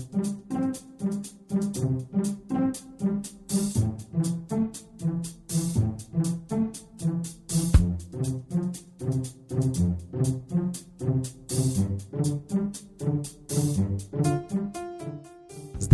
thank you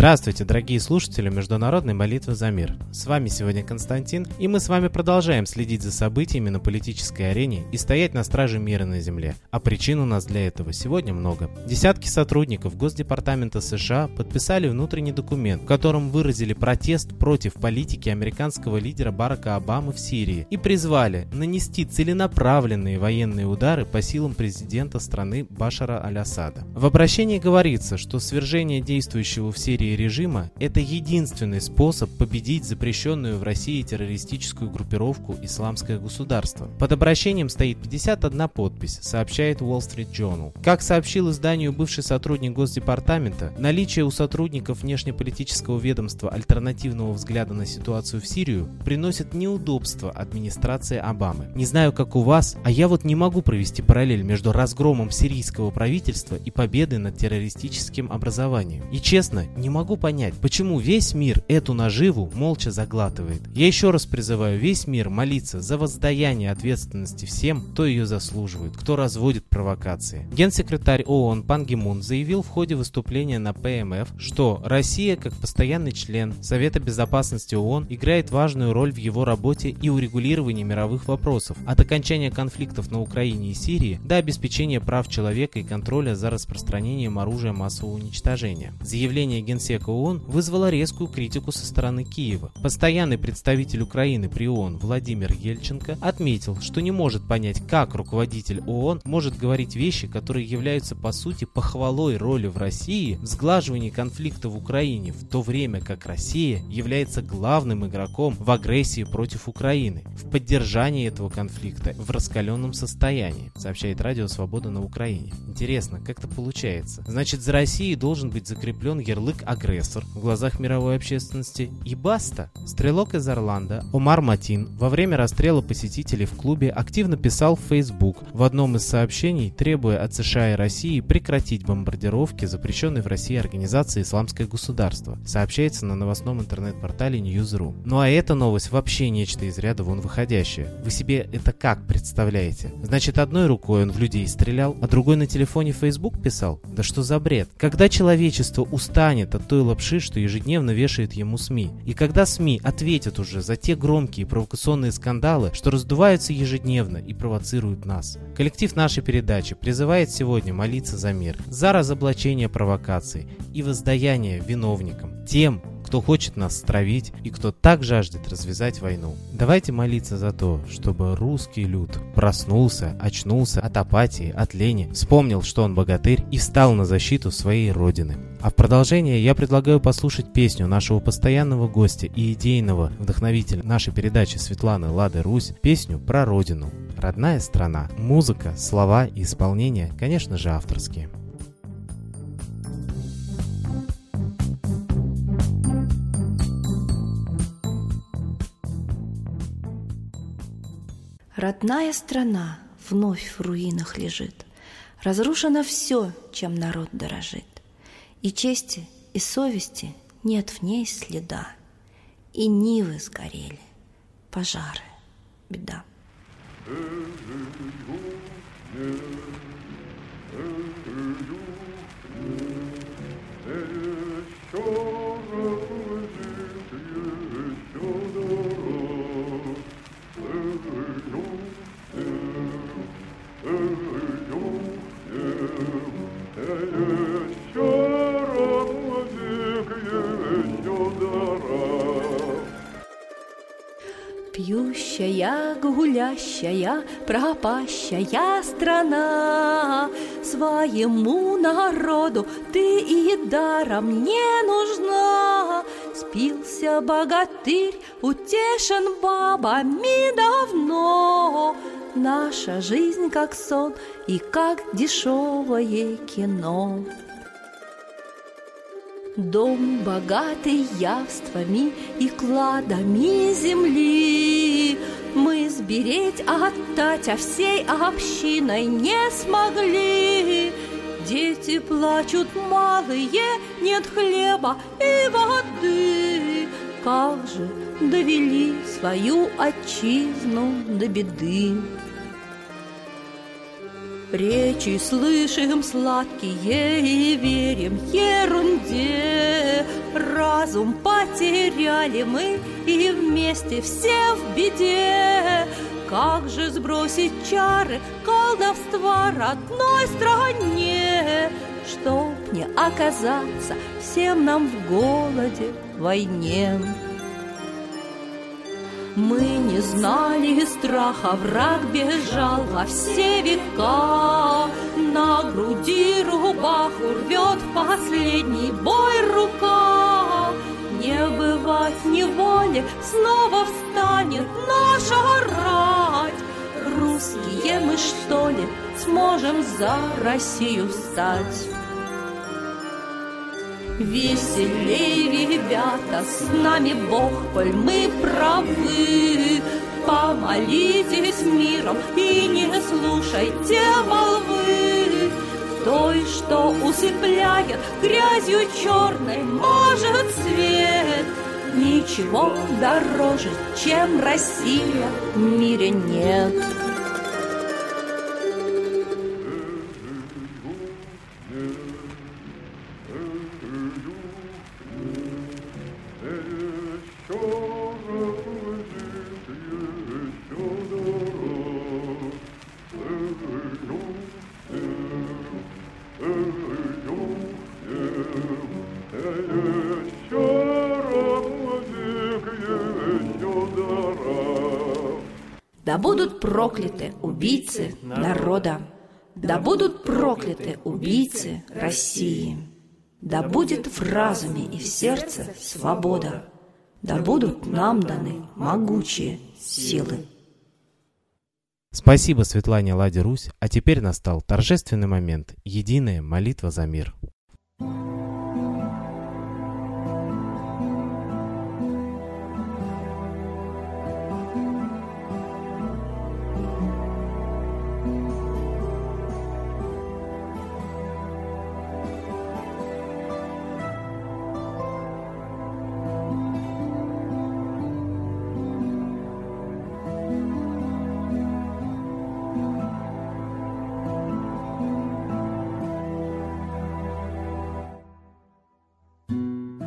Здравствуйте, дорогие слушатели Международной молитвы за мир. С вами сегодня Константин, и мы с вами продолжаем следить за событиями на политической арене и стоять на страже мира на Земле. А причин у нас для этого сегодня много. Десятки сотрудников Госдепартамента США подписали внутренний документ, в котором выразили протест против политики американского лидера Барака Обамы в Сирии и призвали нанести целенаправленные военные удары по силам президента страны Башара Аль-Асада. В обращении говорится, что свержение действующего в Сирии Режима – это единственный способ победить запрещенную в России террористическую группировку «Исламское государство». Под обращением стоит 51 подпись, сообщает Wall Street Journal. Как сообщил изданию бывший сотрудник Госдепартамента, наличие у сотрудников внешнеполитического ведомства альтернативного взгляда на ситуацию в Сирию приносит неудобства администрации Обамы. Не знаю, как у вас, а я вот не могу провести параллель между разгромом сирийского правительства и победой над террористическим образованием. И честно, не могу понять, почему весь мир эту наживу молча заглатывает. Я еще раз призываю весь мир молиться за воздаяние ответственности всем, кто ее заслуживает, кто разводит провокации. Генсекретарь ООН Пан Гимун заявил в ходе выступления на ПМФ, что Россия, как постоянный член Совета Безопасности ООН, играет важную роль в его работе и урегулировании мировых вопросов, от окончания конфликтов на Украине и Сирии до обеспечения прав человека и контроля за распространением оружия массового уничтожения. Заявление Генсекретаря Генсека ООН вызвала резкую критику со стороны Киева. Постоянный представитель Украины при ООН Владимир Ельченко отметил, что не может понять, как руководитель ООН может говорить вещи, которые являются по сути похвалой роли в России в сглаживании конфликта в Украине, в то время как Россия является главным игроком в агрессии против Украины, в поддержании этого конфликта в раскаленном состоянии, сообщает Радио Свобода на Украине. Интересно, как это получается? Значит, за Россией должен быть закреплен ярлык агрессор в глазах мировой общественности и баста. Стрелок из Орландо Омар Матин во время расстрела посетителей в клубе активно писал в Facebook в одном из сообщений, требуя от США и России прекратить бомбардировки запрещенной в России организации «Исламское государство», сообщается на новостном интернет-портале News.ru. Ну а эта новость вообще нечто из ряда вон выходящее. Вы себе это как представляете? Значит, одной рукой он в людей стрелял, а другой на телефоне Facebook писал? Да что за бред? Когда человечество устанет от той лапши, что ежедневно вешает ему СМИ. И когда СМИ ответят уже за те громкие провокационные скандалы, что раздуваются ежедневно и провоцируют нас. Коллектив нашей передачи призывает сегодня молиться за мир, за разоблачение провокаций и воздаяние виновникам, тем, кто хочет нас стравить и кто так жаждет развязать войну. Давайте молиться за то, чтобы русский люд проснулся, очнулся от апатии, от лени, вспомнил, что он богатырь и встал на защиту своей родины. А в продолжение я предлагаю послушать песню нашего постоянного гостя и идейного вдохновителя нашей передачи Светланы Лады Русь, песню про родину. Родная страна. Музыка, слова и исполнение, конечно же, авторские. Родная страна вновь в руинах лежит. Разрушено все, чем народ дорожит. И чести, и совести нет в ней следа. И нивы сгорели, пожары, беда. Пьющая, гулящая, пропащая страна, Своему народу ты и даром не нужна. Спился богатырь, утешен бабами давно, Наша жизнь как сон и как дешевое кино. Дом богатый явствами и кладами земли Мы сбереть, отдать, а всей общиной не смогли. Дети плачут малые, нет хлеба и воды. Как же довели свою отчизну до беды? Речи слышим сладкие и верим ерунде. Разум потеряли мы и вместе все в беде. Как же сбросить чары колдовства родной стране, Чтоб не оказаться всем нам в голоде, войне? Мы не знали страха, враг бежал во все века. На груди рубаху рвет последний бой рука. Не бывать неволе, снова встанет наша рать. Русские мы, что ли, сможем за Россию встать? Веселей, ребята, с нами Бог, коль мы правы. Помолитесь миром и не слушайте молвы. Той, что усыпляет грязью черной, может свет. Ничего дороже, чем Россия в мире нет. Да будут прокляты убийцы народа, да будут прокляты убийцы России, да будет в разуме и в сердце свобода, да будут нам даны могучие силы. Спасибо Светлане Ладе Русь, а теперь настал торжественный момент – единая молитва за мир.